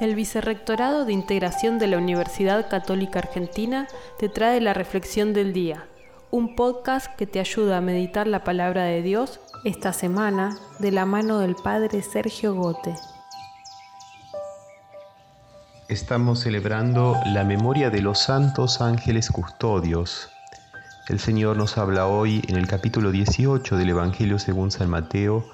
El Vicerrectorado de Integración de la Universidad Católica Argentina te trae la Reflexión del Día, un podcast que te ayuda a meditar la palabra de Dios esta semana de la mano del Padre Sergio Gote. Estamos celebrando la memoria de los santos ángeles custodios. El Señor nos habla hoy en el capítulo 18 del Evangelio según San Mateo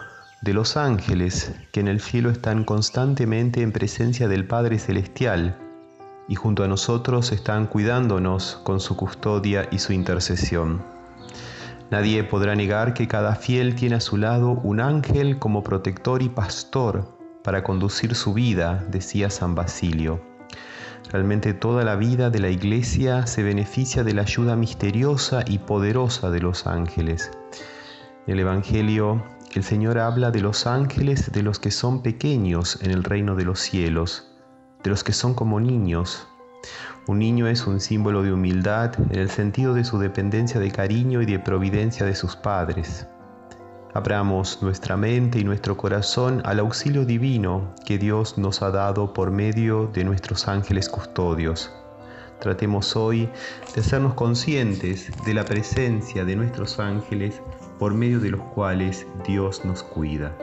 de los ángeles que en el cielo están constantemente en presencia del Padre Celestial y junto a nosotros están cuidándonos con su custodia y su intercesión. Nadie podrá negar que cada fiel tiene a su lado un ángel como protector y pastor para conducir su vida, decía San Basilio. Realmente toda la vida de la Iglesia se beneficia de la ayuda misteriosa y poderosa de los ángeles. el Evangelio el Señor habla de los ángeles, de los que son pequeños en el reino de los cielos, de los que son como niños. Un niño es un símbolo de humildad en el sentido de su dependencia de cariño y de providencia de sus padres. Abramos nuestra mente y nuestro corazón al auxilio divino que Dios nos ha dado por medio de nuestros ángeles custodios. Tratemos hoy de hacernos conscientes de la presencia de nuestros ángeles por medio de los cuales Dios nos cuida.